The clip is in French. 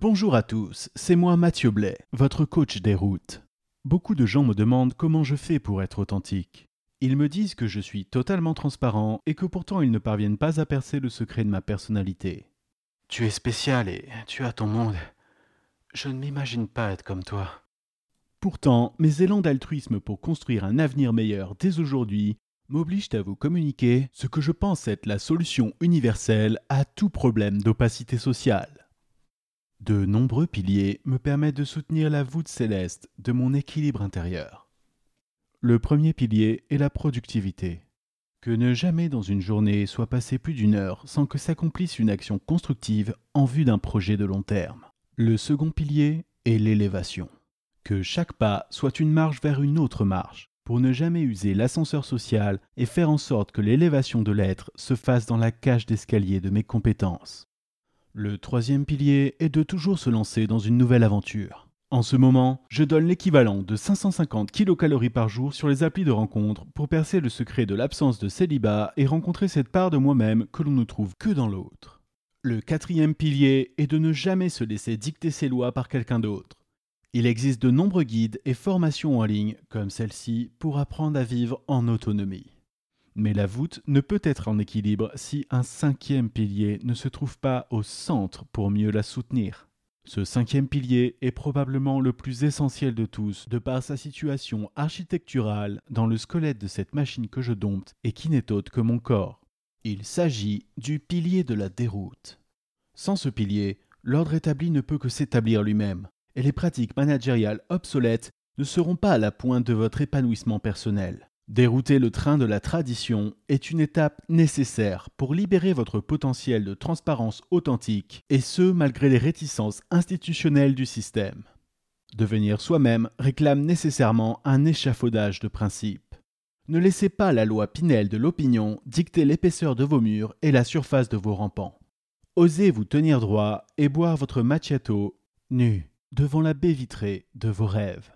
Bonjour à tous, c'est moi Mathieu Blais, votre coach des routes. Beaucoup de gens me demandent comment je fais pour être authentique. Ils me disent que je suis totalement transparent et que pourtant ils ne parviennent pas à percer le secret de ma personnalité. Tu es spécial et tu as ton monde. Je ne m'imagine pas être comme toi. Pourtant, mes élans d'altruisme pour construire un avenir meilleur dès aujourd'hui m'obligent à vous communiquer ce que je pense être la solution universelle à tout problème d'opacité sociale. De nombreux piliers me permettent de soutenir la voûte céleste de mon équilibre intérieur. Le premier pilier est la productivité. Que ne jamais dans une journée soit passé plus d'une heure sans que s'accomplisse une action constructive en vue d'un projet de long terme. Le second pilier est l'élévation que chaque pas soit une marche vers une autre marche, pour ne jamais user l'ascenseur social et faire en sorte que l'élévation de l'être se fasse dans la cage d'escalier de mes compétences. Le troisième pilier est de toujours se lancer dans une nouvelle aventure. En ce moment, je donne l'équivalent de 550 kilocalories par jour sur les applis de rencontre pour percer le secret de l'absence de célibat et rencontrer cette part de moi-même que l'on ne trouve que dans l'autre. Le quatrième pilier est de ne jamais se laisser dicter ses lois par quelqu'un d'autre. Il existe de nombreux guides et formations en ligne, comme celle-ci, pour apprendre à vivre en autonomie. Mais la voûte ne peut être en équilibre si un cinquième pilier ne se trouve pas au centre pour mieux la soutenir. Ce cinquième pilier est probablement le plus essentiel de tous, de par sa situation architecturale dans le squelette de cette machine que je dompte et qui n'est autre que mon corps. Il s'agit du pilier de la déroute. Sans ce pilier, l'ordre établi ne peut que s'établir lui-même et les pratiques managériales obsolètes ne seront pas à la pointe de votre épanouissement personnel. Dérouter le train de la tradition est une étape nécessaire pour libérer votre potentiel de transparence authentique, et ce malgré les réticences institutionnelles du système. Devenir soi-même réclame nécessairement un échafaudage de principes. Ne laissez pas la loi Pinel de l'opinion dicter l'épaisseur de vos murs et la surface de vos rampants. Osez vous tenir droit et boire votre macchiato nu devant la baie vitrée de vos rêves.